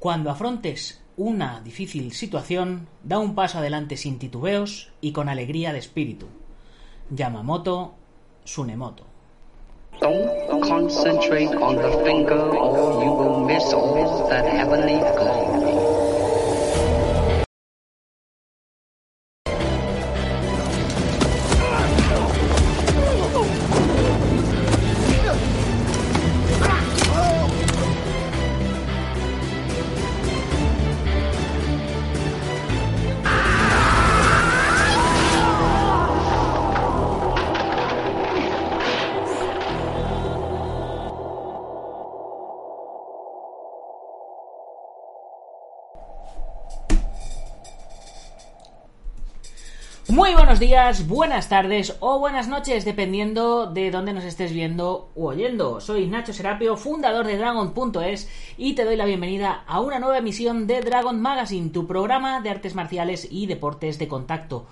Cuando afrontes una difícil situación, da un paso adelante sin titubeos y con alegría de espíritu. Yamamoto Sunemoto. Don't concentrate on the finger or you will miss that heavenly. Días, buenas tardes o buenas noches, dependiendo de dónde nos estés viendo u oyendo. Soy Nacho Serapio, fundador de Dragon.es y te doy la bienvenida a una nueva emisión de Dragon Magazine, tu programa de artes marciales y deportes de contacto.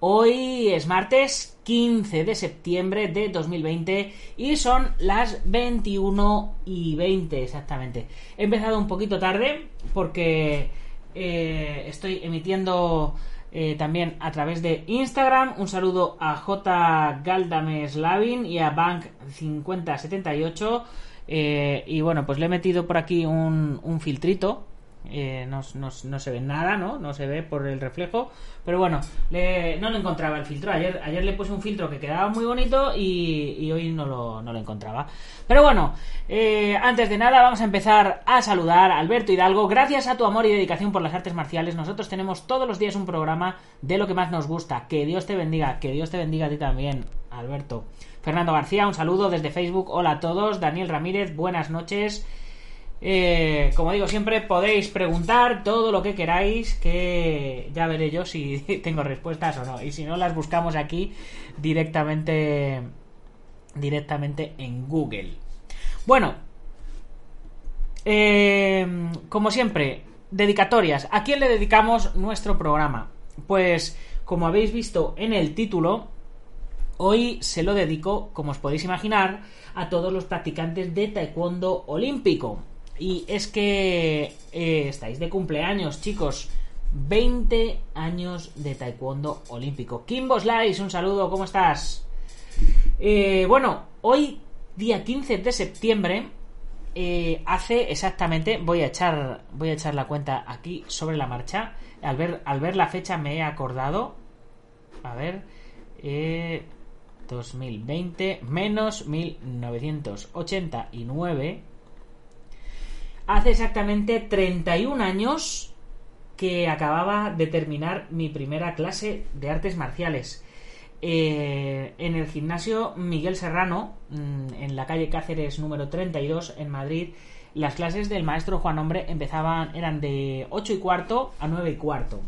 Hoy es martes 15 de septiembre de 2020 y son las 21 y 20 exactamente. He empezado un poquito tarde porque eh, estoy emitiendo eh, también a través de Instagram. Un saludo a J. Galdameslavin y a Bank5078. Eh, y bueno, pues le he metido por aquí un, un filtrito eh, no, se ve nada, ¿no? No se ve por el reflejo. Pero bueno, no lo encontraba el filtro. Ayer, ayer le puse un filtro que quedaba muy bonito y, hoy no lo, no lo, encontraba. Pero bueno, eh, antes de nada vamos a empezar a saludar a Alberto Hidalgo. Gracias a tu amor y dedicación por las artes marciales, nosotros tenemos todos los días un programa de lo que más nos gusta. Que Dios te bendiga, que Dios te bendiga a ti también, Alberto. Fernando García, un saludo desde Facebook. Hola a todos. Daniel Ramírez, buenas noches. Eh, como digo siempre, podéis preguntar todo lo que queráis, que ya veré yo si tengo respuestas o no. Y si no, las buscamos aquí directamente, directamente en Google. Bueno, eh, como siempre, dedicatorias. ¿A quién le dedicamos nuestro programa? Pues, como habéis visto en el título, hoy se lo dedico, como os podéis imaginar, a todos los practicantes de taekwondo olímpico. Y es que eh, estáis de cumpleaños, chicos. 20 años de taekwondo olímpico. Kimbo Slice, un saludo, ¿cómo estás? Eh, bueno, hoy, día 15 de septiembre, eh, hace exactamente, voy a echar, voy a echar la cuenta aquí sobre la marcha. Al ver, al ver la fecha me he acordado. A ver, 2020 menos 1989 hace exactamente 31 años que acababa de terminar mi primera clase de artes marciales. Eh, en el gimnasio Miguel Serrano, mm, en la calle Cáceres número 32 en Madrid, las clases del maestro Juan Hombre empezaban, eran de 8 y cuarto a 9 y cuarto.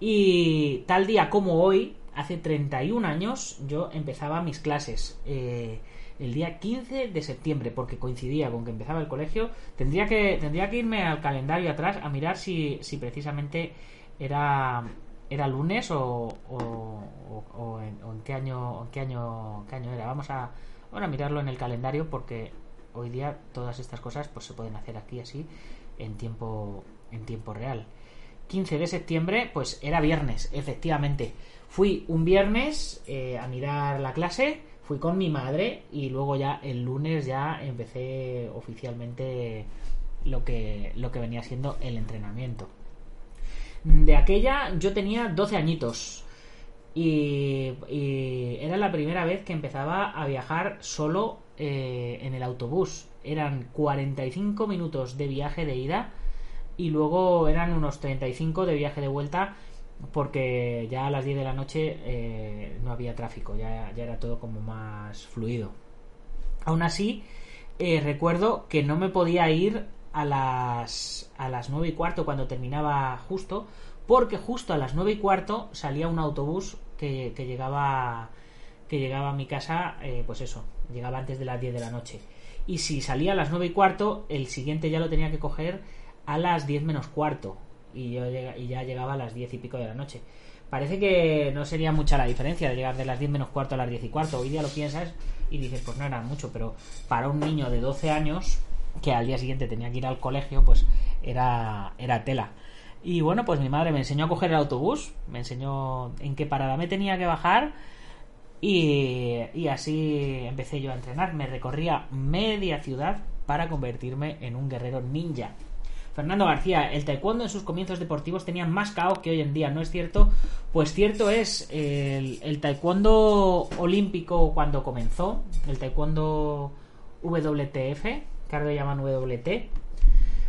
Y tal día como hoy, hace 31 años, yo empezaba mis clases. Eh, el día 15 de septiembre, porque coincidía con que empezaba el colegio, tendría que, tendría que irme al calendario atrás a mirar si, si precisamente era, era lunes o, o, en, qué año, en qué año, qué año era. Vamos a, a mirarlo en el calendario porque hoy día todas estas cosas pues se pueden hacer aquí así en tiempo, en tiempo real. 15 de septiembre, pues era viernes, efectivamente. Fui un viernes eh, a mirar la clase fui con mi madre y luego ya el lunes ya empecé oficialmente lo que, lo que venía siendo el entrenamiento. De aquella yo tenía 12 añitos y, era la primera vez que empezaba a viajar solo eh, en el autobús. Eran 45 minutos de viaje de ida y luego eran unos 35 de viaje de vuelta porque ya a las 10 de la noche eh, no había tráfico, ya, ya, era todo como más fluido. Aún así, eh, recuerdo que no me podía ir a las, a las 9 y cuarto cuando terminaba justo, porque justo a las 9 y cuarto salía un autobús que, que llegaba que llegaba a mi casa, eh, pues eso, llegaba antes de las 10 de la noche. Y si salía a las 9 y cuarto, el siguiente ya lo tenía que coger a las 10 menos cuarto y, yo y ya llegaba a las 10 y pico de la noche. Parece que no sería mucha la diferencia de llegar de las 10 menos cuarto a las 10 y cuarto. Hoy día lo piensas y dices, pues no era mucho, pero para un niño de 12 años que al día siguiente tenía que ir al colegio, pues era, era tela. Y bueno, pues mi madre me enseñó a coger el autobús, me enseñó en qué parada me tenía que bajar y, y así empecé yo a entrenar. Me recorría media ciudad para convertirme en un guerrero ninja. Fernando García, el taekwondo en sus comienzos deportivos tenía más caos que hoy en día, ¿no es cierto? Pues cierto es, el, taekwondo olímpico cuando comenzó, el taekwondo WTF, que ahora le llaman WT,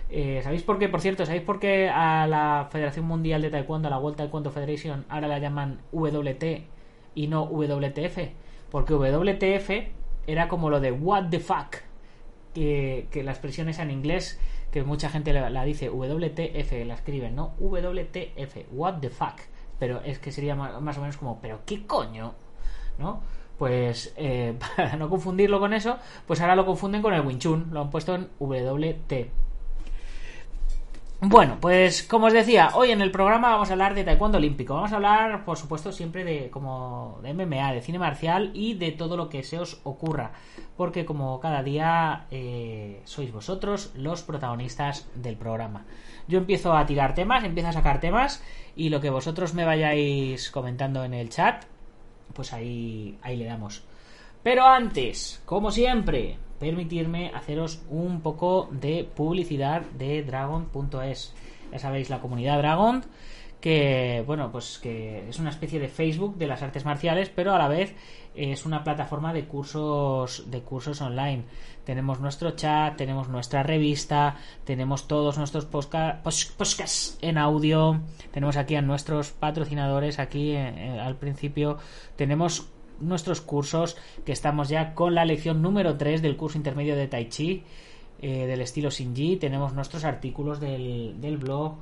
eh, ¿Sabéis por qué? Por cierto, ¿sabéis por qué a la Federación Mundial de Taekwondo, a la World Taekwondo Federation, ahora la llaman WT y no WTF? Porque WTF era como lo de What the fuck, que, que la expresión es en inglés, que mucha gente la, la dice WTF, la escriben, ¿no? WTF, What the fuck. Pero es que sería más, más o menos como, ¿pero qué coño? ¿No? Pues eh, para no confundirlo con eso, pues ahora lo confunden con el Wing Chun, lo han puesto en WT. Bueno, pues como os decía, hoy en el programa vamos a hablar de taekwondo olímpico. Vamos a hablar, por supuesto, siempre de como de MMA, de cine marcial y de todo lo que se os ocurra, porque como cada día eh, sois vosotros los protagonistas del programa. Yo empiezo a tirar temas, empiezo a sacar temas y lo que vosotros me vayáis comentando en el chat, pues ahí ahí le damos. Pero antes, como siempre, permitirme haceros un poco de publicidad de Dragon.es. Ya sabéis, la comunidad Dragon, que bueno, pues que es una especie de Facebook de las artes marciales, pero a la vez es una plataforma de cursos de cursos online. Tenemos nuestro chat, tenemos nuestra revista, tenemos todos nuestros podcasts en audio, tenemos aquí a nuestros patrocinadores aquí eh, al principio, tenemos nuestros cursos, que estamos ya con la lección número 3 del curso intermedio de Tai Chi, eh, del estilo Shinji. Tenemos nuestros artículos del, del blog.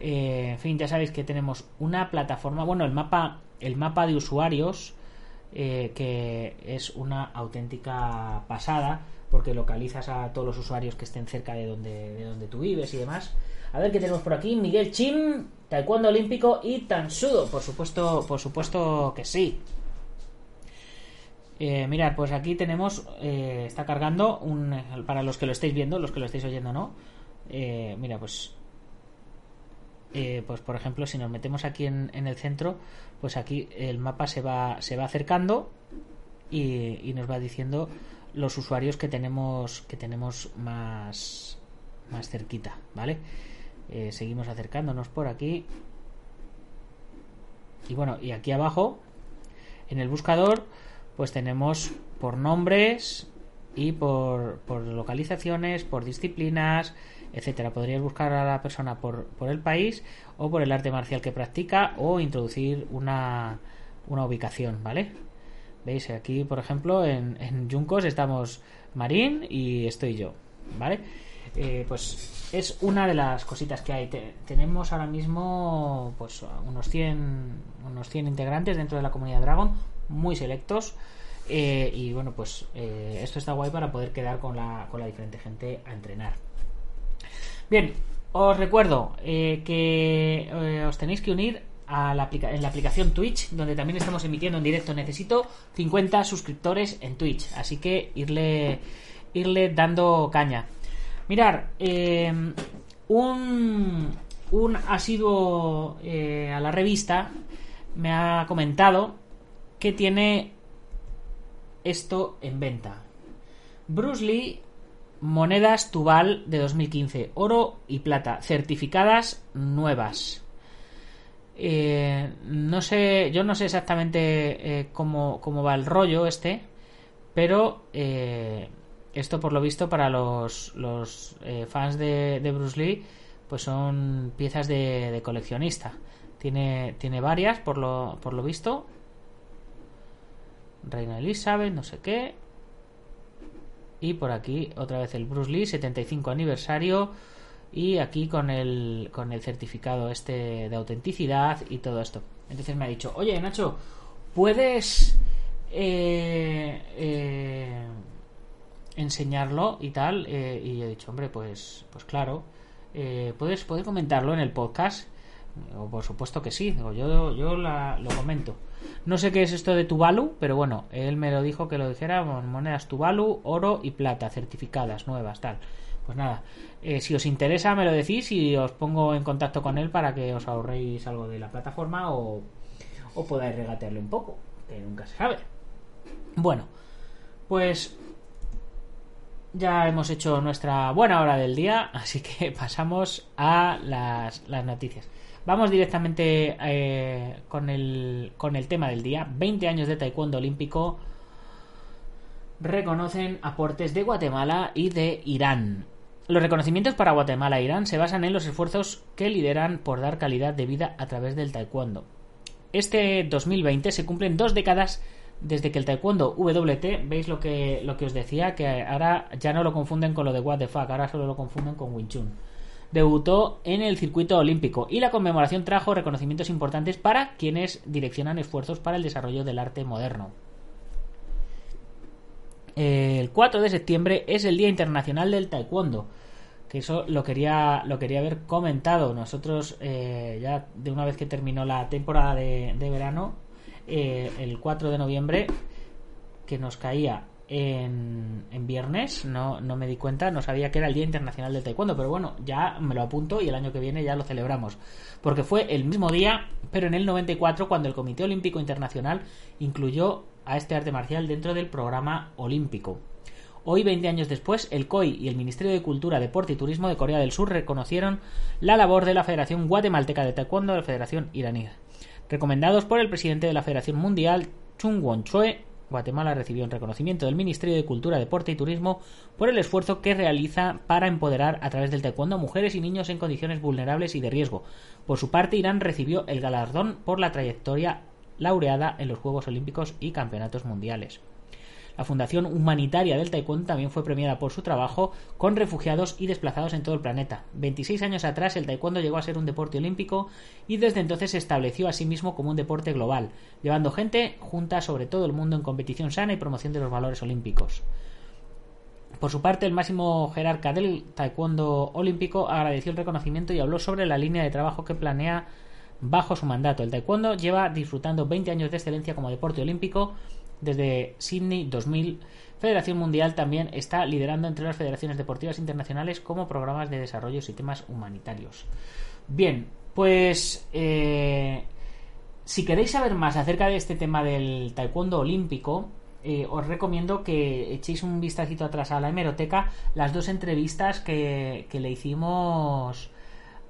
Eh, en fin, ya sabéis que tenemos una plataforma, bueno, el mapa, el mapa de usuarios, eh, que es una auténtica pasada, porque localizas a todos los usuarios que estén cerca de donde, de donde tú vives y demás. A ver qué tenemos por aquí. Miguel Chim, Taekwondo Olímpico y Tansudo. Por supuesto, por supuesto que sí. Eh, mirad, pues aquí tenemos, eh, está cargando un, para los que lo estáis viendo, los que lo estáis oyendo, ¿no? Eh, mira, pues, eh, pues por ejemplo, si nos metemos aquí en, en, el centro, pues aquí el mapa se va, se va acercando y, y nos va diciendo los usuarios que tenemos, que tenemos más, más cerquita, ¿vale? Seguimos acercándonos por aquí. Y bueno, y aquí abajo, en el buscador, pues tenemos por nombres y por, por localizaciones, por disciplinas, etcétera. Podrías buscar a la persona por, por, el país o por el arte marcial que practica o introducir una, una ubicación, ¿vale? Veis aquí, por ejemplo, en, en Juncos estamos Marín y estoy yo, ¿vale? Eh, pues es una de las cositas que hay. Te, tenemos ahora mismo pues unos 100, unos 100 integrantes dentro de la comunidad Dragon, muy selectos. Eh, y bueno, pues eh, esto está guay para poder quedar con la, con la diferente gente a entrenar. Bien, os recuerdo eh, que os tenéis que unir a la en la aplicación Twitch, donde también estamos emitiendo en directo. Necesito 50 suscriptores en Twitch, así que irle, irle dando caña. Mirar, eh, un, un asiduo a la revista me ha comentado que tiene esto en venta. Bruce Lee, monedas Tubal de 2015, oro y plata, certificadas nuevas. Eh, no sé, yo no sé exactamente eh, cómo, cómo, va el rollo este, pero eh, esto por lo visto para los, los fans de, de, Bruce Lee, pues son piezas de, de coleccionista. Tiene, tiene varias por lo, por lo visto Reina Elizabeth, no sé qué. Y por aquí otra vez el Bruce Lee, 75 aniversario. Y aquí con el, con el certificado este de autenticidad y todo esto. Entonces me ha dicho, oye Nacho, ¿puedes eh, eh, enseñarlo y tal? Eh, y he dicho, hombre, pues, pues claro. Eh, ¿puedes, ¿Puedes comentarlo en el podcast? O por supuesto que sí, digo, yo, yo la, lo comento. No sé qué es esto de Tuvalu, pero bueno, él me lo dijo que lo dijera monedas Tuvalu, oro y plata, certificadas, nuevas, tal. pues nada, eh, si os interesa me lo decís y os pongo en contacto con él para que os ahorréis algo de la plataforma o, podáis regatearle un poco, que nunca se sabe. Bueno, pues ya hemos hecho nuestra buena hora del día, así que pasamos a las noticias. Vamos directamente eh, con, el, con el tema del día. 20 años de taekwondo olímpico reconocen aportes de Guatemala y de Irán. Los reconocimientos para Guatemala e Irán se basan en los esfuerzos que lideran por dar calidad de vida a través del taekwondo. Este 2020 se cumplen dos décadas desde que el taekwondo WT, veis lo que, lo que os decía, que ahora ya no lo confunden con lo de What ahora solo lo confunden con Wing Chun. Debutó en el circuito olímpico y la conmemoración trajo reconocimientos importantes para quienes direccionan esfuerzos para el desarrollo del arte moderno. El 4 de septiembre es el Día Internacional del Taekwondo. Que eso lo quería, lo quería haber comentado. Nosotros, eh, ya de una vez que terminó la temporada de, verano, eh, el 4 de noviembre, que nos caía en, viernes, no, no, me di cuenta, no sabía que era el Día Internacional del Taekwondo, pero bueno, ya me lo apunto y el año que viene ya lo celebramos. Porque fue el mismo día, pero en el 94, cuando el Comité Olímpico Internacional incluyó a este arte marcial dentro del programa olímpico. Hoy, 20 años después, el COI y el Ministerio de Cultura, Deporte y Turismo de Corea del Sur reconocieron la labor de la Federación Guatemalteca de Taekwondo de la Federación iraní. Recomendados por el presidente de la Federación Mundial, Chung Won-choi, Guatemala recibió un reconocimiento del Ministerio de Cultura, Deporte y Turismo por el esfuerzo que realiza para empoderar a través del taekwondo a mujeres y niños en condiciones vulnerables y de riesgo. Por su parte, Irán recibió el galardón por la trayectoria laureada en los Juegos Olímpicos y Campeonatos Mundiales. La Fundación Humanitaria del Taekwondo también fue premiada por su trabajo con refugiados y desplazados en todo el planeta. 26 años atrás el Taekwondo llegó a ser un deporte olímpico y desde entonces se estableció a sí mismo como un deporte global, llevando gente junta sobre todo el mundo en competición sana y promoción de los valores olímpicos. Por su parte, el máximo jerarca del Taekwondo olímpico agradeció el reconocimiento y habló sobre la línea de trabajo que planea bajo su mandato. El taekwondo lleva disfrutando 20 años de excelencia como deporte olímpico desde Sydney 2000. Federación Mundial también está liderando entre las federaciones deportivas internacionales como programas de desarrollo y temas humanitarios. Bien, pues eh, si queréis saber más acerca de este tema del taekwondo olímpico, eh, os recomiendo que echéis un vistacito atrás a la hemeroteca las dos entrevistas que, que le hicimos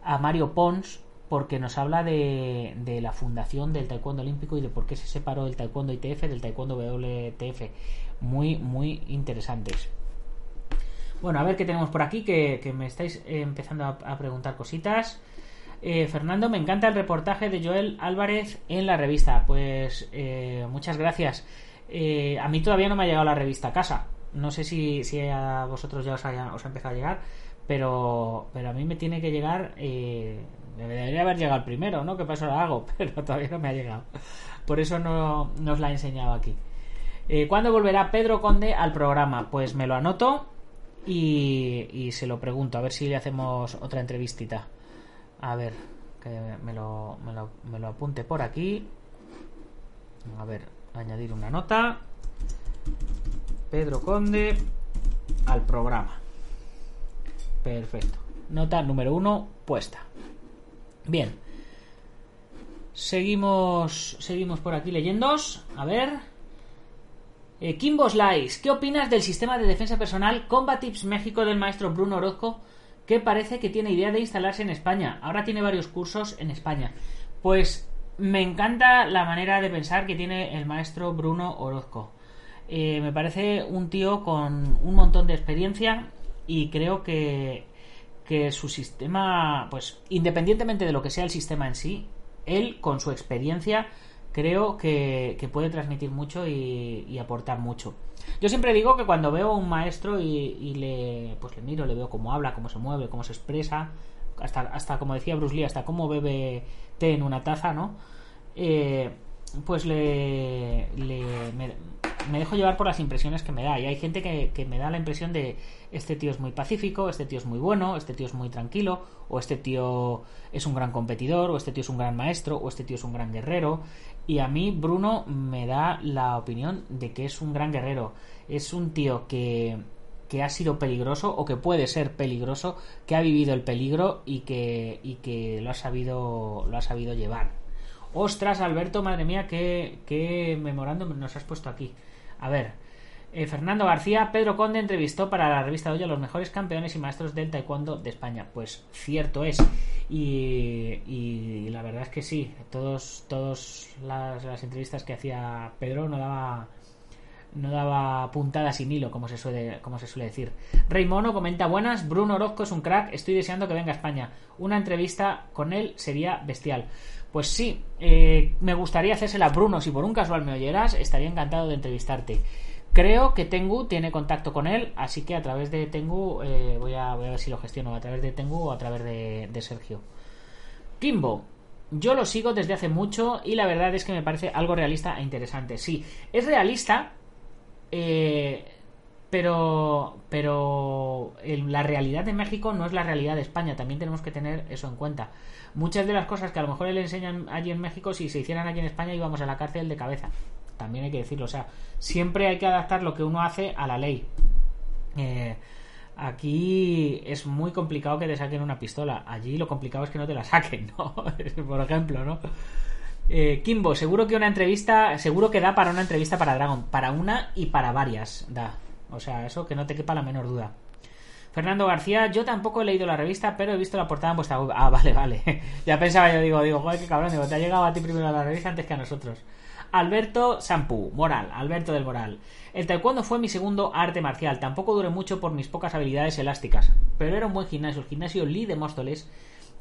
a Mario Pons porque nos habla de, la fundación del taekwondo olímpico y de por qué se separó el taekwondo ITF del taekwondo WTF. Muy, muy interesantes. Bueno, a ver qué tenemos por aquí, que, me estáis eh, empezando a, preguntar cositas. Eh, Fernando, me encanta el reportaje de Joel Álvarez en la revista. Pues eh, muchas gracias. a mí todavía no me ha llegado la revista a casa. No sé si, a vosotros ya os, ha empezado a llegar, pero a mí me tiene que llegar Debería haber llegado primero, ¿no? Que paso lo hago, pero todavía no me ha llegado. Por eso no, os la he enseñado aquí. Eh, ¿Cuándo volverá Pedro Conde al programa? Pues me lo anoto y, se lo pregunto, a ver si le hacemos otra entrevistita. A ver, que me lo, me lo apunte por aquí. A ver, añadir una nota. Pedro Conde al programa. Perfecto. Nota número uno puesta. Bien. Seguimos, seguimos por aquí leyendo. A ver. Eh, Kimbo Slice, ¿qué opinas del sistema de defensa personal Combat Tips México del maestro Bruno Orozco? Que parece que tiene idea de instalarse en España. Ahora tiene varios cursos en España. Pues me encanta la manera de pensar que tiene el maestro Bruno Orozco. Eh, me parece un tío con un montón de experiencia y creo que que su sistema, pues independientemente de lo que sea el sistema en sí, él con su experiencia creo que, puede transmitir mucho y, aportar mucho. Yo siempre digo que cuando veo a un maestro y, le, pues le miro, le veo cómo habla, cómo se mueve, cómo se expresa, hasta, hasta como decía Bruce Lee, hasta cómo bebe té en una taza, ¿no? Eh, pues le, me, dejo llevar por las impresiones que me da. Y hay gente que, que, me da la impresión de este tío es muy pacífico, este tío es muy bueno, este tío es muy tranquilo, o este tío es un gran competidor, o este tío es un gran maestro, o este tío es un gran guerrero. Y a mí Bruno me da la opinión de que es un gran guerrero. Es un tío que que ha sido peligroso o que puede ser peligroso, que ha vivido el peligro y que, y que lo ha sabido lo ha sabido llevar. Ostras, Alberto, madre mía, qué, qué memorando nos has puesto aquí. A ver, eh, Fernando García, Pedro Conde entrevistó para la revista hoy a los mejores campeones y maestros del taekwondo de España. Pues cierto es. Y, y la verdad es que sí, todos, todos las, las entrevistas que hacía Pedro no daba no daba puntada sin hilo, como se suele, como se suele decir. Rey Mono comenta buenas, Bruno Orozco es un crack, estoy deseando que venga a España. Una entrevista con él sería bestial. Pues sí, eh, me gustaría hacérsela a Bruno, si por un casual me oyeras, estaría encantado de entrevistarte. Creo que Tengu tiene contacto con él, así que a través de Tengu eh, voy, a, ver si lo gestiono, a través de Tengu o a través de, de Sergio. Kimbo, yo lo sigo desde hace mucho y la verdad es que me parece algo realista e interesante. Sí, es realista, eh, pero pero la realidad de México no es la realidad de España. También tenemos que tener eso en cuenta. Muchas de las cosas que a lo mejor le enseñan allí en México, si se hicieran allí en España, íbamos a la cárcel de cabeza. También hay que decirlo. O sea, siempre hay que adaptar lo que uno hace a la ley. Eh, aquí es muy complicado que te saquen una pistola. Allí lo complicado es que no te la saquen, ¿no? Por ejemplo, ¿no? Eh, Kimbo, seguro que una entrevista, seguro que da para una entrevista para Dragon, para una y para varias, da. O sea, eso que no te quepa la menor duda. Fernando García, yo tampoco he leído la revista, pero he visto la portada en vuestra web. Ah, vale, vale. ya pensaba yo, digo, digo, joder, qué cabrón, digo, te ha llegado a ti primero la revista antes que a nosotros. Alberto Sampú, Moral, Alberto del Moral. El taekwondo fue mi segundo arte marcial. Tampoco duré mucho por mis pocas habilidades elásticas, pero era un buen gimnasio. El gimnasio Lee de Móstoles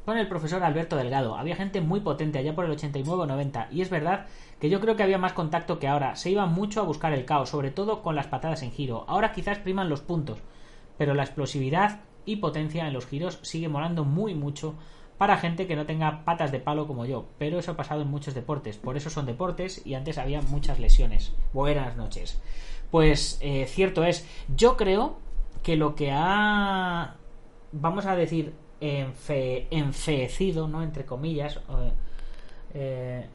con el profesor Alberto Delgado. Había gente muy potente allá por el 89 o 90 y es verdad que yo creo que había más contacto que ahora. Se iba mucho a buscar el caos, sobre todo con las patadas en giro. Ahora quizás priman los puntos, pero la explosividad y potencia en los giros sigue molando muy mucho para gente que no tenga patas de palo como yo, pero eso ha pasado en muchos deportes, por eso son deportes y antes había muchas lesiones. Buenas noches. Pues eh, cierto es, yo creo que lo que ha, vamos a decir, enfe, enfeecido, ¿no? Entre comillas. Eh,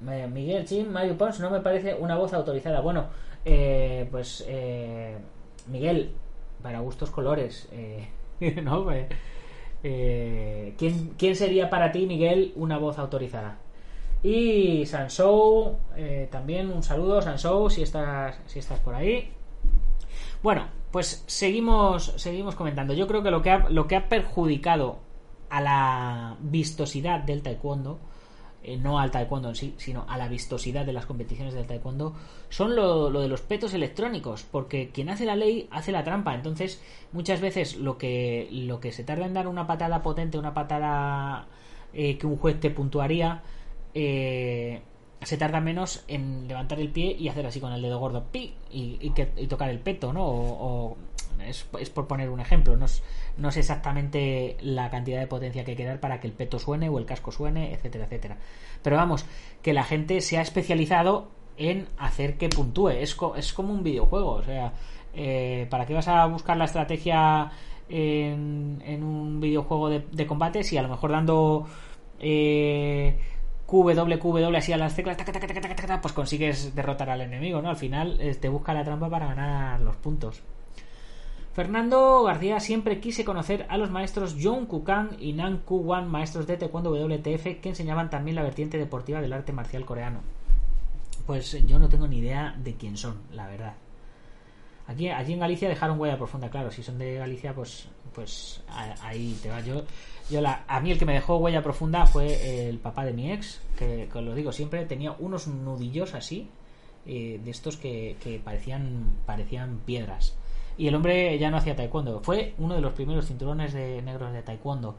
Miguel Chin, Mario Pons no me parece una voz autorizada. Bueno, eh, pues eh, Miguel, para gustos colores, ¿no? ¿quién, ¿quién, sería para ti, Miguel, una voz autorizada? Y Sansou, también un saludo, Sansou, si estás, si estás por ahí. Bueno, pues seguimos, seguimos comentando. Yo creo que lo que ha, lo que ha perjudicado a la vistosidad del taekwondo, eh, no al taekwondo en sí, sino a la vistosidad de las competiciones del taekwondo, son lo, de los petos electrónicos, porque quien hace la ley hace la trampa. Entonces, muchas veces lo que, lo que se tarda en dar una patada potente, una patada eh, que un juez te puntuaría, eh, se tarda menos en levantar el pie y hacer así con el dedo gordo pi y, que, tocar el peto, ¿no? O, es, por poner un ejemplo, no es, no exactamente la cantidad de potencia que hay que dar para que el peto suene o el casco suene, etcétera, etcétera. Pero vamos, que la gente se ha especializado en hacer que puntúe, es, es como un videojuego, o sea, eh, ¿para qué vas a buscar la estrategia en, en un videojuego de, de combate si a lo mejor dando... Eh, QW, así a las teclas, pues consigues derrotar al enemigo, ¿no? Al final eh, te busca la trampa para ganar los puntos. Fernando García siempre quise conocer a los maestros John Kukan y Nan Ku-wan, maestros de Taekwondo WTF, que enseñaban también la vertiente deportiva del arte marcial coreano. Pues yo no tengo ni idea de quién son, la verdad. Aquí, allí en Galicia dejaron huella profunda, claro. Si son de Galicia, pues, pues ahí te va. Yo yo la, a mí el que me dejó huella profunda fue el papá de mi ex, que, que lo digo siempre, tenía unos nudillos así, eh, de estos que, que, parecían, parecían piedras. Y el hombre ya no hacía taekwondo, fue uno de los primeros cinturones de negros de taekwondo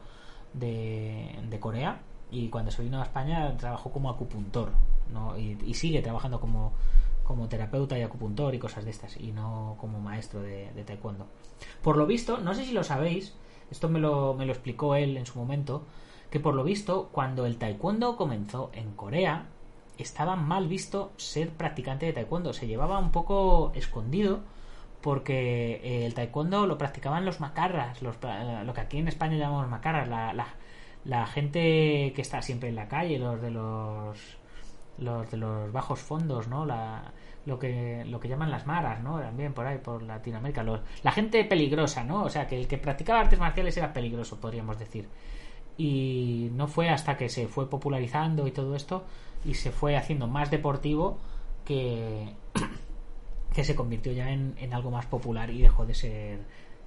de, de Corea y cuando se vino a España trabajó como acupuntor ¿no? y, y sigue trabajando como, como terapeuta y acupuntor y cosas de estas y no como maestro de, taekwondo. Por lo visto, no sé si lo sabéis, esto me lo, me lo explicó él en su momento, que por lo visto, cuando el taekwondo comenzó en Corea, estaba mal visto ser practicante de taekwondo. Se llevaba un poco escondido porque eh, el taekwondo lo practicaban los macarras, los, lo que aquí en España llamamos macarras, la, la, la, gente que está siempre en la calle, los de los los de los bajos fondos, ¿no? La, lo que lo que llaman las maras, ¿no? También por ahí, por Latinoamérica. Los, la gente peligrosa, ¿no? O sea, que el que practicaba artes marciales era peligroso, podríamos decir. Y no fue hasta que se fue popularizando y todo esto y se fue haciendo más deportivo que, que se convirtió ya en, en algo más popular y dejó de ser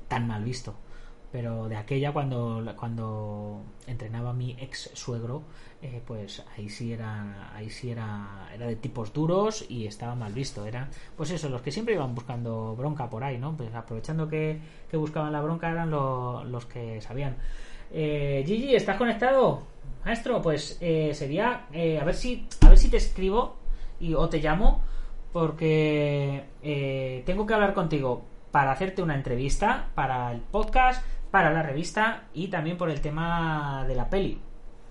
tan mal visto pero de aquella cuando cuando entrenaba mi ex suegro eh, pues ahí sí era ahí sí era era de tipos duros y estaba mal visto. Era pues eso los que siempre iban buscando bronca por ahí no pues aprovechando que, que buscaban la bronca eran los que sabían. Eh, Gigi estás conectado maestro pues eh, sería eh, a ver si a ver si te escribo y o te llamo porque eh, tengo que hablar contigo para hacerte una entrevista para el podcast para la revista y también por el tema de la peli.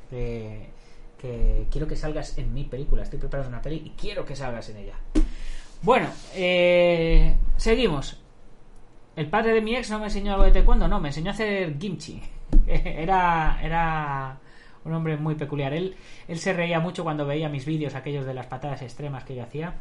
Que, quiero que salgas en mi película. Estoy preparando una peli y quiero que salgas en ella. Bueno, eh, seguimos. El padre de mi ex no me enseñó algo de taekwondo, no, me enseñó a hacer kimchi. era, era un hombre muy peculiar. Él, él se reía mucho cuando veía mis vídeos, aquellos de las patadas extremas que yo hacía,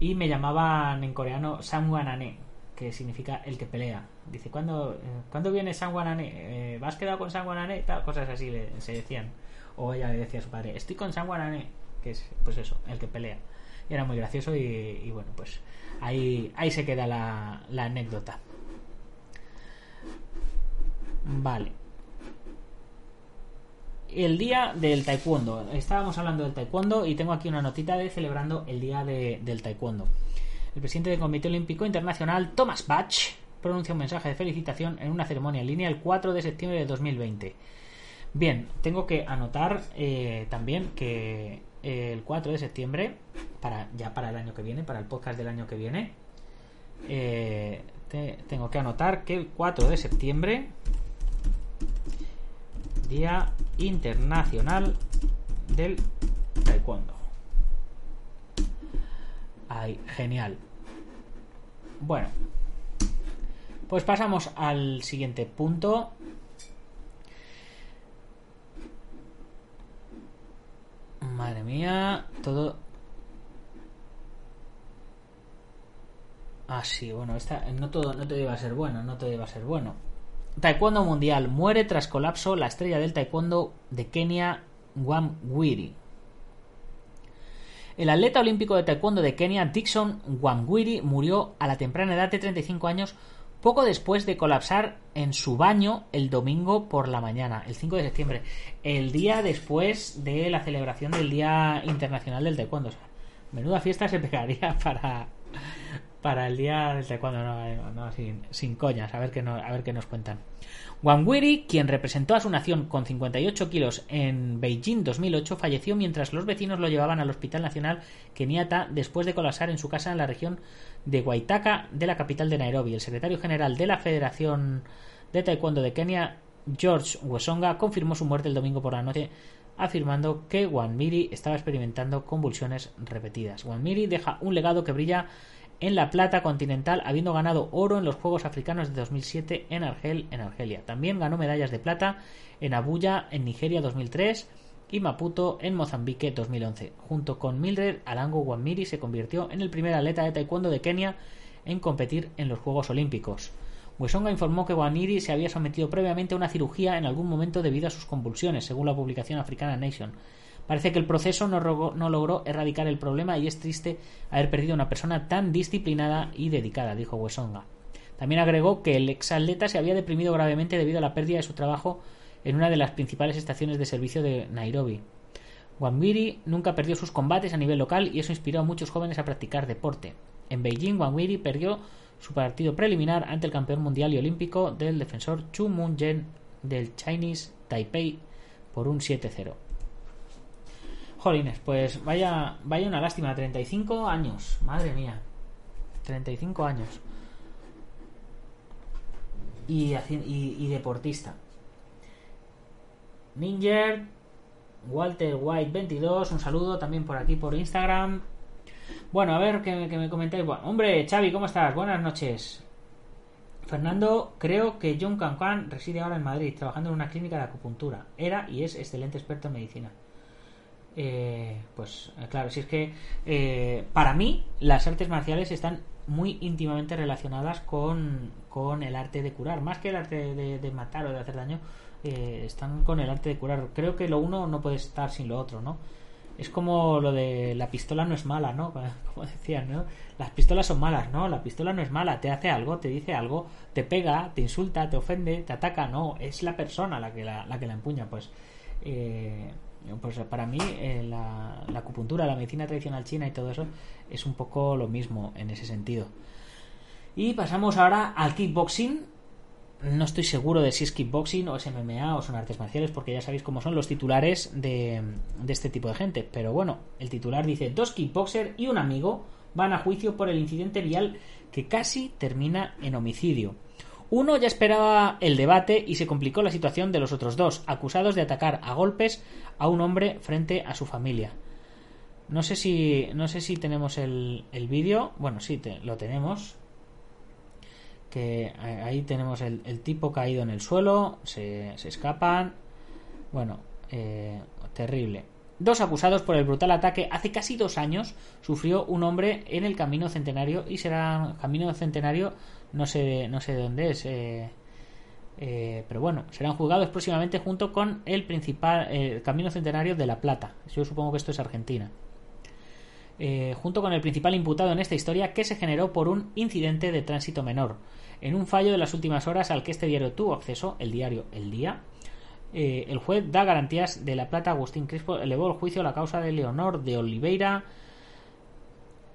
y me llamaban en coreano Samwanane, que significa el que pelea. Dice, ¿cuándo, eh, ¿cuándo viene San Guanané? Eh, ¿Vas quedado con San Guanané? Tal, cosas así le, se decían. O ella le decía a su padre, estoy con San Guanané, que es pues eso, el que pelea. Y era muy gracioso y, y bueno, pues ahí, ahí se queda la, la anécdota. Vale. El día del taekwondo. Estábamos hablando del taekwondo y tengo aquí una notita de celebrando el día de, del taekwondo. El presidente del Comité Olímpico Internacional, Thomas Bach, pronuncia un mensaje de felicitación en una ceremonia en línea el 4 de septiembre de 2020. Bien, tengo que anotar eh, también que el 4 de septiembre, para, ya para el año que viene, para el podcast del año que viene, eh, te- tengo que anotar que el 4 de septiembre, Día Internacional del Taekwondo. Ay, genial. Bueno, pues pasamos al siguiente punto. Madre mía, todo. Ah, sí, bueno, esta, no todo, no todo iba a ser bueno, no todo iba a ser bueno. Taekwondo Mundial. Muere tras colapso la estrella del taekwondo de Kenia, Wamwiri. El atleta olímpico de taekwondo de Kenia, Dixon Wamwiri, murió a la temprana edad de 35 años poco después de colapsar en su baño el domingo por la mañana, el 5 de septiembre, el día después de la celebración del Día Internacional del Taekwondo. O sea, menuda fiesta se pegaría para, para el día del taekwondo, no, eh, no, sin, sin coñas, a ver qué, a ver qué nos cuentan. Wangwiri, quien representó a su nación con 58 kilos en Beijing 2008, falleció mientras los vecinos lo llevaban al Hospital Nacional Kenyatta después de colapsar en su casa en la región de Waitaka de la capital de Nairobi. El secretario general de la Federación de Taekwondo de Kenia, George Wesonga, confirmó su muerte el domingo por la noche afirmando que Wanmiri estaba experimentando convulsiones repetidas. Wanmiri deja un legado que brilla en la plata continental, habiendo ganado oro en los Juegos Africanos de 2007 en Argel, en Argelia. También ganó medallas de plata en Abuya, en Nigeria 2003 y Maputo, en Mozambique 2011. Junto con Mildred Alango Wanmiri se convirtió en el primer atleta de taekwondo de Kenia en competir en los Juegos Olímpicos. Wesonga informó que Waniri se había sometido previamente a una cirugía en algún momento debido a sus convulsiones, según la publicación africana Nation. Parece que el proceso no, logró erradicar el problema y es triste haber perdido a una persona tan disciplinada y dedicada, dijo Wesonga. También agregó que el exatleta se había deprimido gravemente debido a la pérdida de su trabajo en una de las principales estaciones de servicio de Nairobi. Wanwiri nunca perdió sus combates a nivel local y eso inspiró a muchos jóvenes a practicar deporte. En Beijing, Wanwiri perdió su partido preliminar ante el campeón mundial y olímpico del defensor Chu Moon-jen del Chinese Taipei por un 7-0. Jolines, pues vaya, vaya una lástima, 35 años, madre mía, 35 años. Y, y, y deportista. Ninger, Walter White 22, un saludo también por aquí por Instagram. Bueno, a ver que, que me comentáis. Bueno, hombre, Xavi, ¿cómo estás? Buenas noches. Fernando, creo que John Cancan reside ahora en Madrid, trabajando en una clínica de acupuntura. Era y es excelente experto en medicina. Eh, pues eh, claro, si es que eh, para mí las artes marciales están muy íntimamente relacionadas con, con el arte de curar, más que el arte de, matar o de hacer daño, eh, están con el arte de curar. Creo que lo uno no puede estar sin lo otro, ¿no? Es como lo de la pistola no es mala, ¿no? Como decían, ¿no? Las pistolas son malas, ¿no? La pistola no es mala, te hace algo, te dice algo, te pega, te insulta, te ofende, te ataca, no, es la persona la que la, la que la empuña, pues. Eh, pues para mí eh, la, la acupuntura, la medicina tradicional china y todo eso es un poco lo mismo en ese sentido. Y pasamos ahora al kickboxing. No estoy seguro de si es kickboxing o es MMA o son artes marciales, porque ya sabéis cómo son los titulares de, de este tipo de gente. Pero bueno, el titular dice: Dos kickboxers y un amigo van a juicio por el incidente vial que casi termina en homicidio. Uno ya esperaba el debate y se complicó la situación de los otros dos, acusados de atacar a golpes a un hombre frente a su familia. No sé si, no sé si tenemos el, el vídeo. Bueno, sí, lo tenemos. Que ahí tenemos el, el, tipo caído en el suelo. Se, se escapan. Bueno, eh, terrible. Dos acusados por el brutal ataque hace casi dos años sufrió un hombre en el camino centenario y será camino centenario no sé no sé de dónde es eh, eh, pero bueno serán juzgados próximamente junto con el principal eh, camino centenario de la plata yo supongo que esto es argentina eh, junto con el principal imputado en esta historia que se generó por un incidente de tránsito menor en un fallo de las últimas horas al que este diario tuvo acceso el diario el día el juez da garantías de la plata. Agustín Crispo elevó el juicio a la causa de Leonor de Oliveira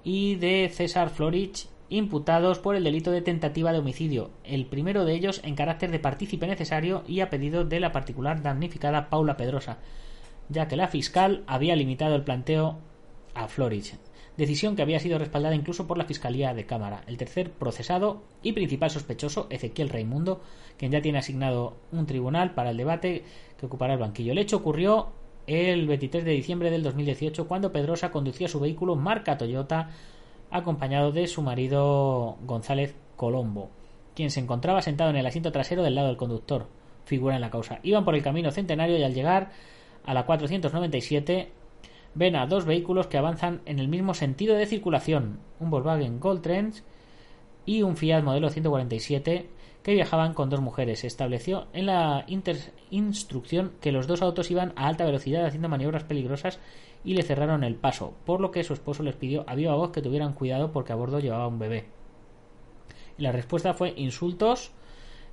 y de César Florich, imputados por el delito de tentativa de homicidio, el primero de ellos en carácter de partícipe necesario y a pedido de la particular damnificada Paula Pedrosa, ya que la fiscal había limitado el planteo a Florich decisión que había sido respaldada incluso por la Fiscalía de Cámara. El tercer procesado y principal sospechoso, Ezequiel Raimundo, quien ya tiene asignado un tribunal para el debate que ocupará el banquillo. El hecho ocurrió el 23 de diciembre del 2018 cuando Pedrosa conducía su vehículo marca Toyota acompañado de su marido González Colombo, quien se encontraba sentado en el asiento trasero del lado del conductor. Figura en la causa. Iban por el camino centenario y al llegar a la 497 ven a dos vehículos que avanzan en el mismo sentido de circulación, un Volkswagen Gold Trends y un Fiat modelo 147 que viajaban con dos mujeres. Se estableció en la instrucción que los dos autos iban a alta velocidad haciendo maniobras peligrosas y le cerraron el paso, por lo que su esposo les pidió a viva voz que tuvieran cuidado porque a bordo llevaba un bebé. Y la respuesta fue insultos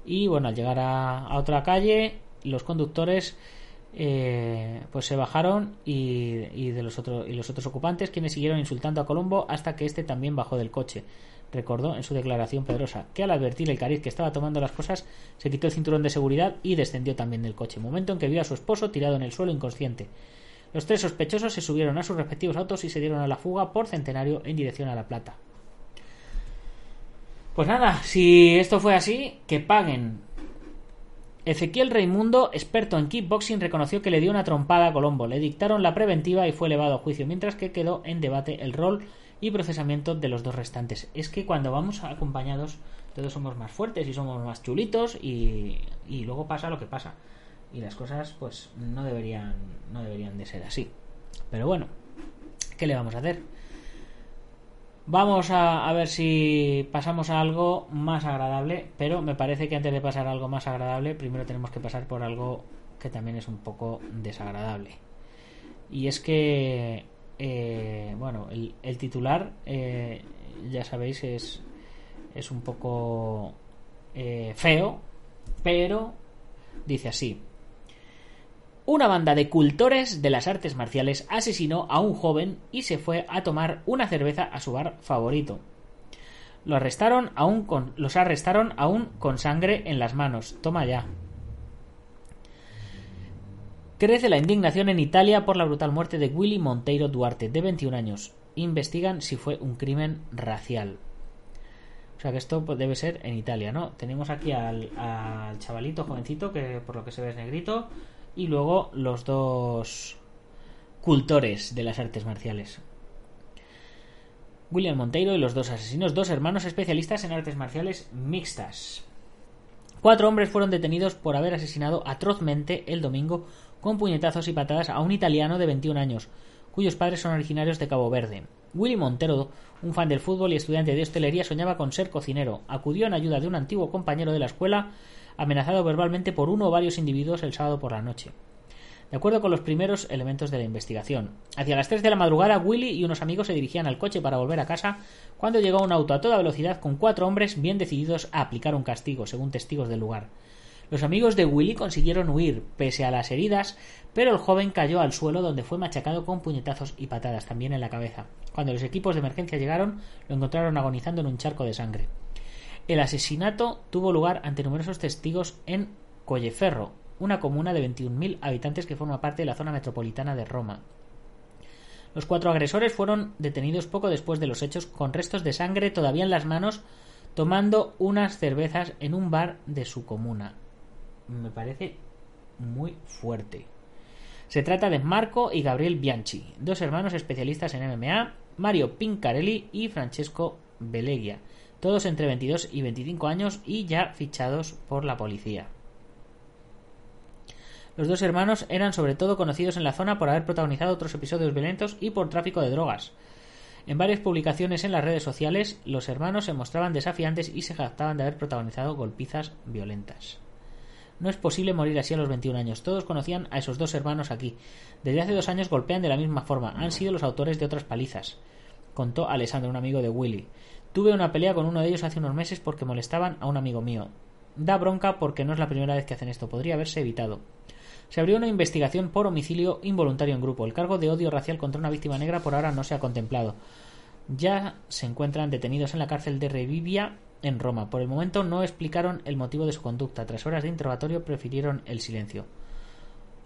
y bueno, al llegar a, otra calle, los conductores eh, pues se bajaron y, y, de los otros y los otros ocupantes quienes siguieron insultando a Colombo hasta que este también bajó del coche recordó en su declaración Pedrosa que al advertir el cariz que estaba tomando las cosas se quitó el cinturón de seguridad y descendió también del coche momento en que vio a su esposo tirado en el suelo inconsciente los tres sospechosos se subieron a sus respectivos autos y se dieron a la fuga por Centenario en dirección a La Plata pues nada si esto fue así que paguen Ezequiel Raimundo, experto en kickboxing, reconoció que le dio una trompada a Colombo, le dictaron la preventiva y fue elevado a juicio, mientras que quedó en debate el rol y procesamiento de los dos restantes. Es que cuando vamos acompañados todos somos más fuertes y somos más chulitos y, y luego pasa lo que pasa. Y las cosas pues no deberían, no deberían de ser así. Pero bueno, ¿qué le vamos a hacer? Vamos a, a, ver si pasamos a algo más agradable, pero me parece que antes de pasar a algo más agradable, primero tenemos que pasar por algo que también es un poco desagradable. Y es que, eh, bueno, el, titular, eh, ya sabéis, es, es un poco eh, feo, pero dice así. Una banda de cultores de las artes marciales asesinó a un joven y se fue a tomar una cerveza a su bar favorito. Lo arrestaron aún con, los arrestaron aún con sangre en las manos. Toma ya. Crece la indignación en Italia por la brutal muerte de Willy Monteiro Duarte, de 21 años. Investigan si fue un crimen racial. O sea que esto debe ser en Italia, ¿no? Tenemos aquí al chavalito jovencito que por lo que se ve es negrito y luego los dos cultores de las artes marciales. William Monteiro y los dos asesinos, dos hermanos especialistas en artes marciales mixtas. Cuatro hombres fueron detenidos por haber asesinado atrozmente el domingo con puñetazos y patadas a un italiano de 21 años, cuyos padres son originarios de Cabo Verde. Willy Montero, un fan del fútbol y estudiante de hostelería, soñaba con ser cocinero. Acudió en ayuda de un antiguo compañero de la escuela, amenazado verbalmente por uno o varios individuos el sábado por la noche. De acuerdo con los primeros elementos de la investigación, hacia las 3 de la madrugada Willy y unos amigos se dirigían al coche para volver a casa cuando llegó un auto a toda velocidad con cuatro hombres bien decididos a aplicar un castigo, según testigos del lugar. Los amigos de Willy consiguieron huir, pese a las heridas, pero el joven cayó al suelo donde fue machacado con puñetazos y patadas también en la cabeza. Cuando los equipos de emergencia llegaron, lo encontraron agonizando en un charco de sangre. El asesinato tuvo lugar ante numerosos testigos en Colleferro, una comuna de 21.000 habitantes que forma parte de la zona metropolitana de Roma. Los cuatro agresores fueron detenidos poco después de los hechos con restos de sangre todavía en las manos tomando unas cervezas en un bar de su comuna me parece muy fuerte. Se trata de Marco y Gabriel Bianchi, dos hermanos especialistas en MMA, Mario Pincarelli y Francesco Belegia, todos entre 22 y 25 años y ya fichados por la policía. Los dos hermanos eran sobre todo conocidos en la zona por haber protagonizado otros episodios violentos y por tráfico de drogas. En varias publicaciones en las redes sociales, los hermanos se mostraban desafiantes y se jactaban de haber protagonizado golpizas violentas. No es posible morir así a los 21 años. Todos conocían a esos dos hermanos aquí. Desde hace dos años golpean de la misma forma. Han sido los autores de otras palizas. Contó Alessandro, un amigo de Willy. Tuve una pelea con uno de ellos hace unos meses porque molestaban a un amigo mío. Da bronca porque no es la primera vez que hacen esto. Podría haberse evitado. Se abrió una investigación por homicidio involuntario en grupo. El cargo de odio racial contra una víctima negra por ahora no se ha contemplado. Ya se encuentran detenidos en la cárcel de Revivia en Roma. Por el momento no explicaron el motivo de su conducta. Tras horas de interrogatorio prefirieron el silencio.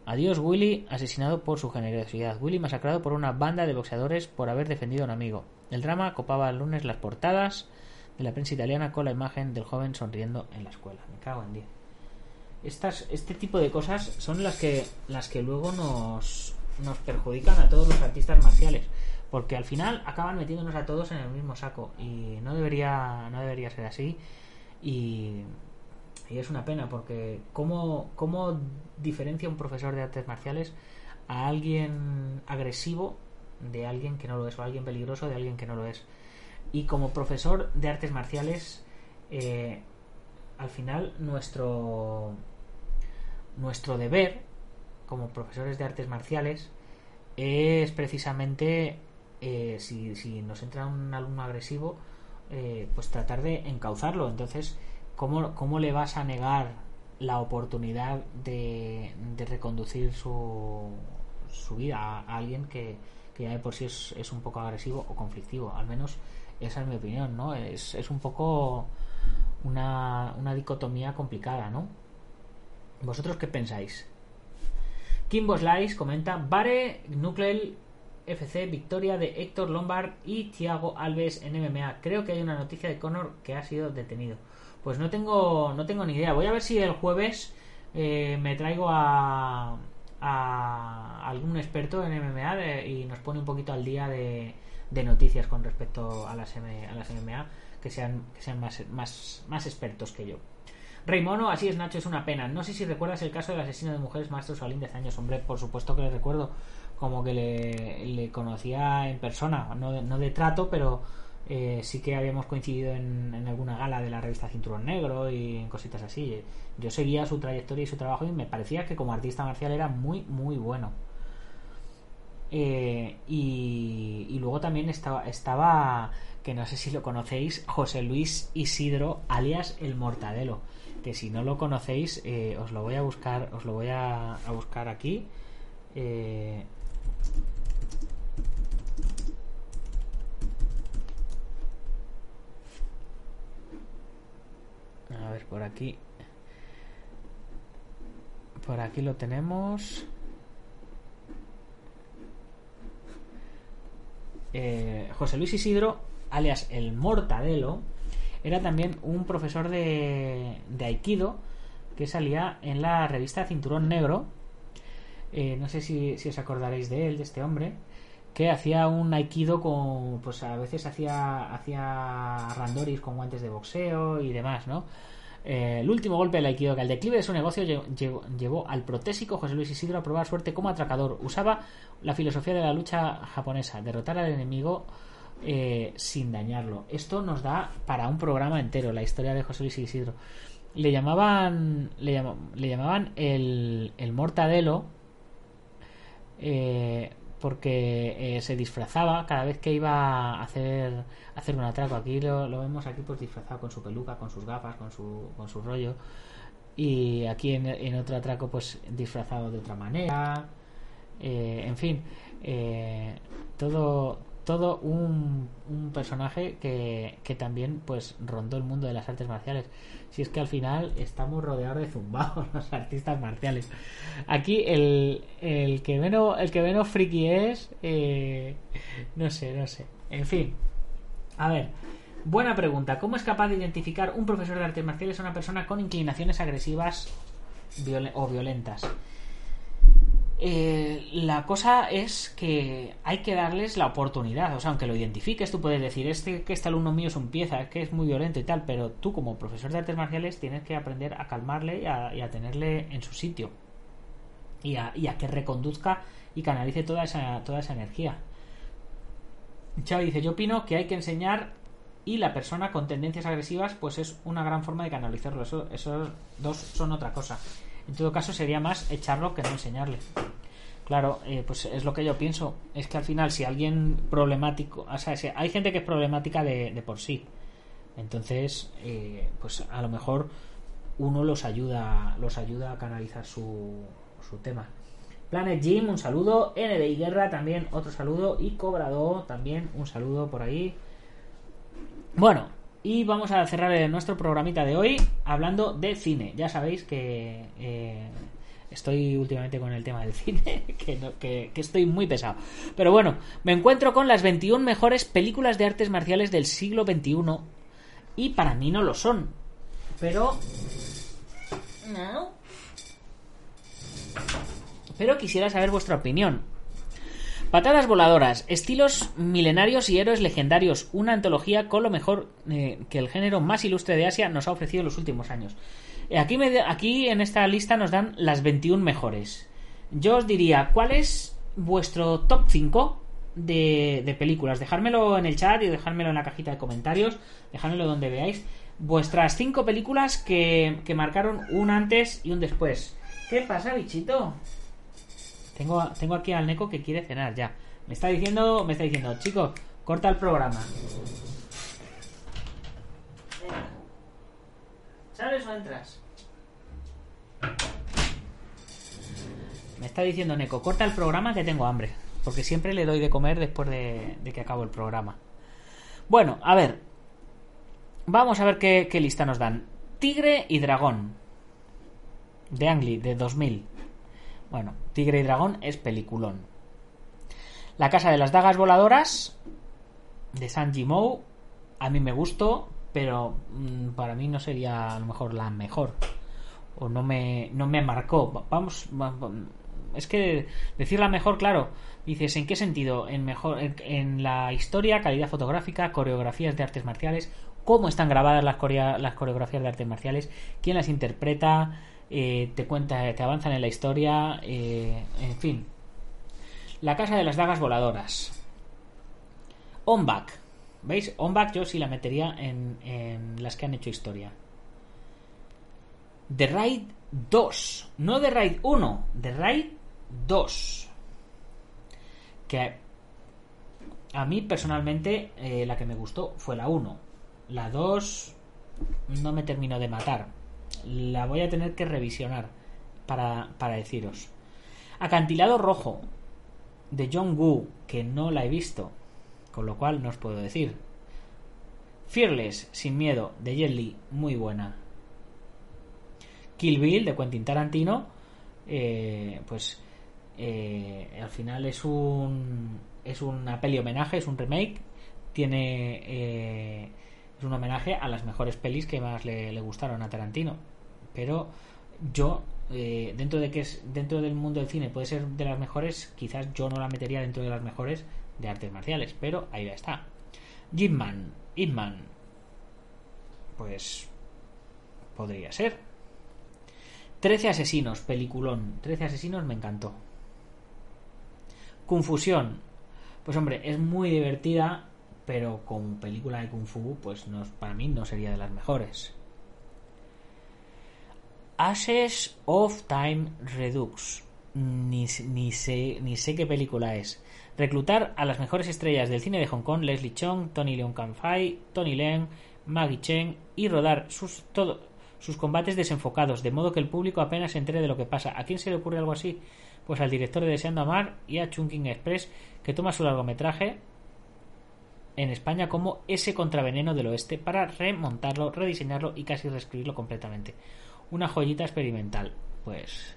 Adiós Willy, asesinado por su generosidad. Willy masacrado por una banda de boxeadores por haber defendido a un amigo. El drama copaba el lunes las portadas de la prensa italiana con la imagen del joven sonriendo en la escuela. Me cago en diez. Estas, este tipo de cosas son las que, las que luego nos, nos perjudican a todos los artistas marciales porque al final acaban metiéndonos a todos en el mismo saco y no debería no debería ser así y, es una pena porque ¿cómo, cómo diferencia un profesor de artes marciales a alguien agresivo de alguien que no lo es o alguien peligroso de alguien que no lo es y como profesor de artes marciales eh, al final nuestro nuestro deber como profesores de artes marciales es precisamente eh, si, si, nos entra un alumno agresivo, eh, pues tratar de encauzarlo. Entonces, ¿cómo, ¿cómo, le vas a negar la oportunidad de, de reconducir su, su vida a, alguien que, que, ya de por sí es, es, un poco agresivo o conflictivo? Al menos esa es mi opinión, ¿no? Es, es un poco una, una dicotomía complicada, ¿no? ¿Vosotros qué pensáis? Kimbo Slice comenta Bare Nuclear FC victoria de Héctor Lombard y Thiago Alves en MMA. Creo que hay una noticia de Conor que ha sido detenido. Pues no tengo, no tengo ni idea. Voy a ver si el jueves eh, me traigo a, a, algún experto en MMA y nos pone un poquito al día de, noticias con respecto a las, a las MMA que sean, que sean más, más, más expertos que yo. Rey Mono, así es Nacho, es una pena. No sé si recuerdas el caso del asesino de mujeres maestro Salín de años. Hombre, por supuesto que le recuerdo como que le, conocía en persona, no, no de trato, pero eh, sí que habíamos coincidido en, en, alguna gala de la revista Cinturón Negro y en cositas así. Yo seguía su trayectoria y su trabajo y me parecía que como artista marcial era muy, muy bueno. Eh, y, y, luego también estaba, estaba, que no sé si lo conocéis, José Luis Isidro, alias El Mortadelo. Que si no lo conocéis, eh, os lo voy a buscar, os lo voy a, a buscar aquí. Eh, a ver, por aquí. Por aquí lo tenemos. Eh, José Luis Isidro, alias el Mortadelo, era también un profesor de, de Aikido que salía en la revista Cinturón Negro. Eh, no sé si, si, os acordaréis de él, de este hombre, que hacía un aikido con, pues a veces hacía, hacía randoris con guantes de boxeo y demás, ¿no? Eh, el último golpe del Aikido, que al declive de su negocio llevó, llevó, al protésico José Luis Isidro a probar suerte como atracador. Usaba la filosofía de la lucha japonesa, derrotar al enemigo eh, sin dañarlo. Esto nos da para un programa entero, la historia de José Luis Isidro. Le llamaban, le, le llamaban el, el mortadelo eh, porque eh, se disfrazaba cada vez que iba a hacer, hacer un atraco. Aquí lo, vemos aquí pues disfrazado con su peluca, con sus gafas, con su, con su rollo. Y aquí en, en otro atraco pues disfrazado de otra manera. Eh, en fin, todo todo un, un personaje que, que, también pues rondó el mundo de las artes marciales. Si es que al final estamos rodeados de zumbados los artistas marciales. Aquí el, el que menos el que menos friki es eh, no sé no sé. En fin a ver buena pregunta. Cómo es capaz de identificar un profesor de artes marciales a una persona con inclinaciones agresivas o violentas eh, la cosa es que hay que darles la oportunidad. O sea, aunque lo identifiques, tú puedes decir, este que este alumno mío es un pieza, que es muy violento y tal, pero tú como profesor de artes marciales tienes que aprender a calmarle y a, tenerle en su sitio. Y a, que reconduzca y canalice toda esa, toda esa energía. Chávez dice, yo opino que hay que enseñar y la persona con tendencias agresivas pues es una gran forma de canalizarlo. Eso, esos dos son otra cosa. En todo caso sería más echarlo que no enseñarle. Claro, eh, pues es lo que yo pienso. Es que al final, si alguien problemático, o sea, si hay gente que es problemática de, por sí. Entonces, eh, pues a lo mejor uno los ayuda, los ayuda a canalizar su, su tema. Planet Jim, un saludo. NDI Guerra también otro saludo. Y Cobrado también un saludo por ahí. Bueno, y vamos a cerrar nuestro programita de hoy hablando de cine. Ya sabéis que eh, estoy últimamente con el tema del cine, que, estoy muy pesado. Pero bueno, me encuentro con las 21 mejores películas de artes marciales del siglo XXI. Y para mí no lo son. Pero... No. Pero quisiera saber vuestra opinión. Patadas voladoras, estilos milenarios y héroes legendarios, una antología con lo mejor eh, que el género más ilustre de Asia nos ha ofrecido en los últimos años. Eh, aquí, aquí en esta lista nos dan las 21 mejores. Yo os diría, ¿cuál es vuestro top 5 de, películas? Dejármelo en el chat y dejármelo en la cajita de comentarios, dejármelo donde veáis. Vuestras 5 películas que, que marcaron un antes y un después. ¿Qué pasa, bichito? Tengo, tengo aquí al Neko que quiere cenar ya. Me está diciendo, me está diciendo, chicos, corta el programa. ¿Sabes o entras? Me está diciendo Neko, corta el programa que tengo hambre. Porque siempre le doy de comer después de, que acabo el programa. Bueno, a ver. Vamos a ver qué, qué lista nos dan. Tigre y Dragón. De Angli, de 2000. Bueno, Tigre y Dragón es peliculón. La Casa de las Dagas Voladoras de Sanji Mou a mí me gustó, pero mm, para mí no sería a lo mejor la mejor o no me no me marcó. Vamos, es que decir la mejor, claro, dices en qué sentido, en mejor en, la historia, calidad fotográfica, coreografías de artes marciales, cómo están grabadas las, las coreografías de artes marciales, quién las interpreta, eh, te cuenta, te avanzan en la historia, eh, en fin. La casa de las dagas voladoras. Onback. ¿Veis? Onback yo sí la metería en, en las que han hecho historia. The Raid 2. No The Raid 1. The Raid 2. Que a mí personalmente eh, la que me gustó fue la 1. La 2 no me terminó de matar la voy a tener que revisionar para, para deciros. Acantilado Rojo de John Woo, que no la he visto, con lo cual no os puedo decir. Fearless, sin miedo, de Jet muy buena. Kill Bill, de Quentin Tarantino, eh, pues eh, al final es un es una peli homenaje, es un remake, tiene eh, es un homenaje a las mejores pelis que más le gustaron a Tarantino pero yo eh, dentro de que es dentro del mundo del cine puede ser de las mejores quizás yo no la metería dentro de las mejores de artes marciales pero ahí está Jimman Hitman pues podría ser. 13 asesinos, peliculón. 13 asesinos me encantó. Confusión. Pues hombre, es muy divertida, pero con película de Kung Fu, pues no, para mí no sería de las mejores. Ashes of Time Redux. Ni, ni, sé, ni sé qué película es. Reclutar a las mejores estrellas del cine de Hong Kong, Leslie Chong, Tony Leung Fai, Tony Leung, Maggie Chen, y rodar sus, sus combates desenfocados, de modo que el público apenas se entere de lo que pasa. ¿A quién se le ocurre algo así? Pues al director de Deseando Amar y a Chungking Express, que toma su largometraje en España como ese contraveneno del oeste para remontarlo, rediseñarlo y casi reescribirlo completamente. Una joyita experimental. Pues.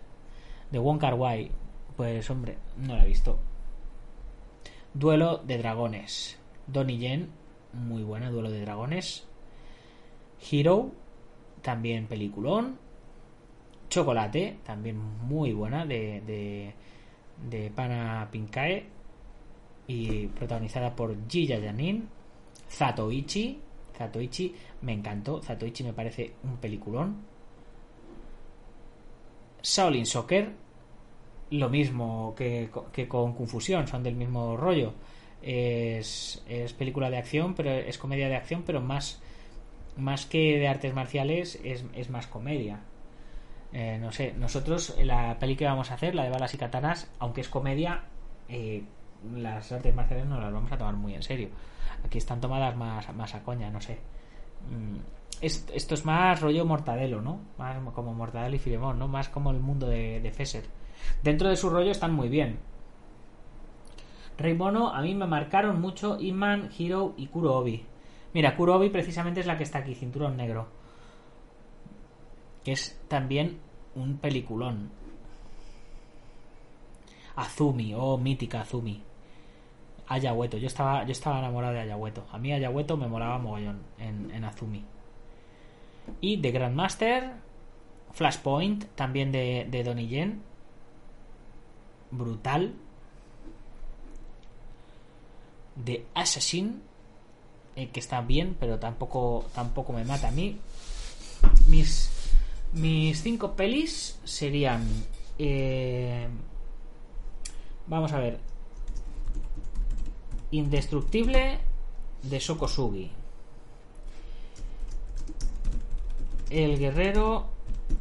De Wong Wai. Pues hombre, no la he visto. Duelo de dragones. Donnie Yen. Muy buena, Duelo de dragones. Hero. También peliculón. Chocolate. También muy buena. De, de, de Pana Pinkae. Y protagonizada por Jiya Janin. Zatoichi. Zatoichi me encantó. Zatoichi me parece un peliculón. Shaolin Soccer, lo mismo que, con Confusión, son del mismo rollo. Es, película de acción, pero es comedia de acción, pero más, más que de artes marciales, es, más comedia. Eh, no sé, nosotros la peli que vamos a hacer, la de balas y katanas, aunque es comedia, eh, las artes marciales no las vamos a tomar muy en serio. Aquí están tomadas más, más a coña, no sé. Mm, esto es más rollo Mortadelo, ¿no? Más como Mortadelo y Filemón, ¿no? Más como el mundo de, de Fesser. Dentro de su rollo están muy bien. Rey a mí me marcaron mucho Iman, Hiro y Kurobi. Mira, Kurobi precisamente es la que está aquí, cinturón negro. Que es también un peliculón. Azumi, oh, mítica Azumi. Ayahueto, yo estaba, yo estaba enamorado de Ayahueto. A mí Ayahueto me molaba mogollón en, en Azumi. Y The Grandmaster, Flashpoint, también de, de Donnie Yen. Brutal. De Assassin, eh, que está bien, pero tampoco, tampoco me mata a mí. Mis, mis cinco pelis serían... Eh, vamos a ver. Indestructible de Sokosugi. el guerrero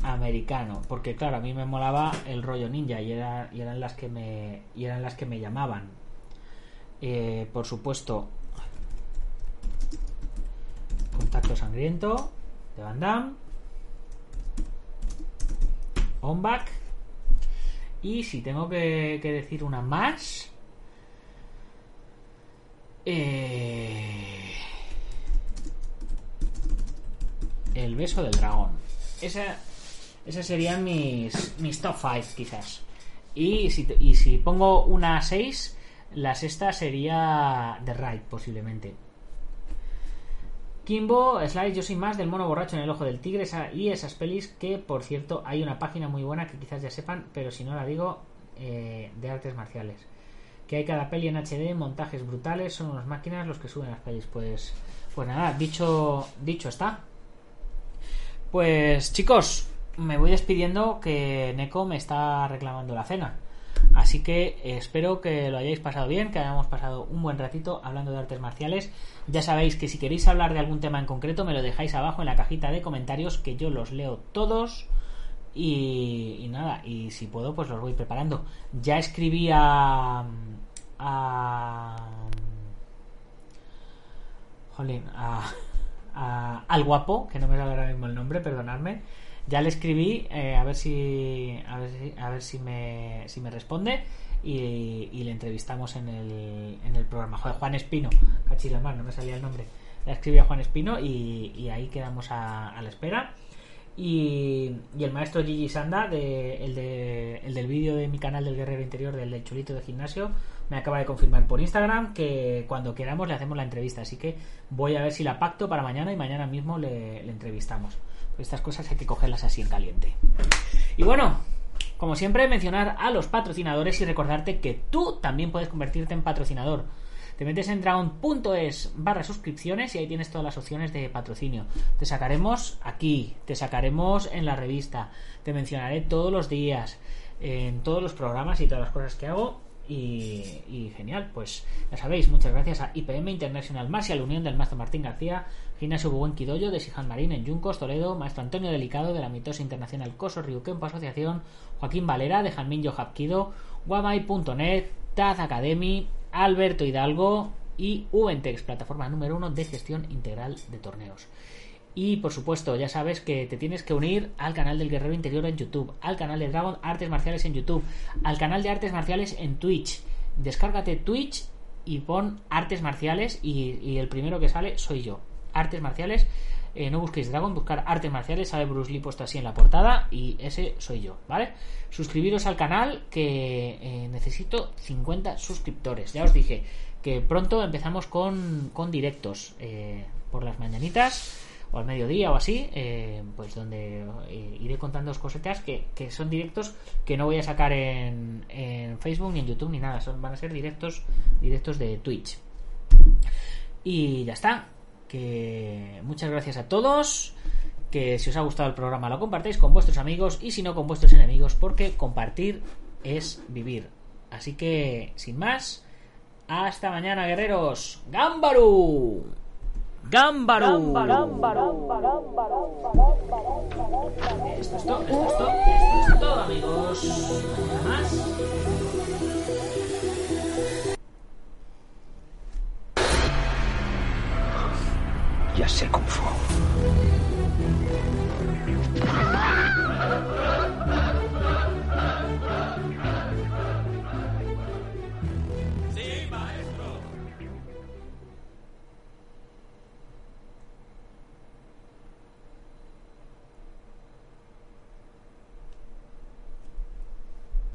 americano porque claro a mí me molaba el rollo ninja y, era, y eran las que me y eran las que me llamaban eh, por supuesto contacto sangriento de Van Damme on back y si tengo que decir una más eh, El beso del dragón. Esa, esas serían mis, mis top 5 quizás. Y si, y si pongo una 6, la sexta sería The Ride posiblemente. Kimbo, Slice, yo soy más del mono borracho en el ojo del tigre y esas pelis que, por cierto, hay una página muy buena que quizás ya sepan, pero si no la digo, eh, de artes marciales. Que hay cada peli en HD, montajes brutales, son unas máquinas los que suben las pelis. Pues, pues nada, dicho, dicho está. Pues chicos, me voy despidiendo que Neko me está reclamando la cena. Así que espero que lo hayáis pasado bien, que hayamos pasado un buen ratito hablando de artes marciales. Ya sabéis que si queréis hablar de algún tema en concreto me lo dejáis abajo en la cajita de comentarios que yo los leo todos. Y, nada, y si puedo pues los voy preparando. Ya escribí a... a jolín, a al guapo, que no me sale ahora mismo el nombre, perdonadme. Ya le escribí eh, a ver si a ver si, a ver si me, si me responde y, le entrevistamos en el, en el programa. Juan Espino, cachilamar, no me salía el nombre. Le escribí a Juan Espino y, ahí quedamos a, la espera. Y, el maestro Gigi Sanda, de, el, de, el del vídeo de mi canal del Guerrero Interior, del, del chulito de gimnasio, me acaba de confirmar por Instagram que cuando queramos le hacemos la entrevista. Así que voy a ver si la pacto para mañana y mañana mismo le, entrevistamos. Estas cosas hay que cogerlas así en caliente. Y bueno, como siempre, mencionar a los patrocinadores y recordarte que tú también puedes convertirte en patrocinador. Te metes en dragon.es barra suscripciones y ahí tienes todas las opciones de patrocinio. Te sacaremos aquí, te sacaremos en la revista, te mencionaré todos los días, en todos los programas y todas las cosas que hago y, genial, pues ya sabéis, muchas gracias a IPM International Más y a la Unión del Maestro Martín García, Gimnasio Buen Quidoyo de Sijan Marín en Yuncos, Toledo, Maestro Antonio Delicado de la Mitosa Internacional Coso Ryukempo Asociación, Joaquín Valera de Janmin Hapkido, Guamai.net, Taz Academy, Alberto Hidalgo y Uventex, plataforma número uno de gestión integral de torneos. Y por supuesto, ya sabes que te tienes que unir al canal del Guerrero Interior en YouTube, al canal de Dragon Artes Marciales en YouTube, al canal de Artes Marciales en Twitch. Descárgate Twitch y pon Artes Marciales y, el primero que sale soy yo. Artes Marciales, eh, no busquéis Dragon, buscar Artes Marciales, sale Bruce Lee puesto así en la portada y ese soy yo, ¿vale? Suscribiros al canal que eh, necesito 50 suscriptores. Ya os dije que pronto empezamos con, directos eh, por las mañanitas o al mediodía o así, eh, pues donde eh, iré contando cosetas que, que, son directos que no voy a sacar en, en, Facebook ni en YouTube ni nada, son, van a ser directos, directos de Twitch. Y ya está. Que muchas gracias a todos. Que si os ha gustado el programa lo compartáis con vuestros amigos y si no con vuestros enemigos, porque compartir es vivir. Así que, sin más, hasta mañana, guerreros. ¡Gámbaru! Gámbaro. Esto es todo, esto es todo, esto es todo, amigos. Nada más. Já sei como for.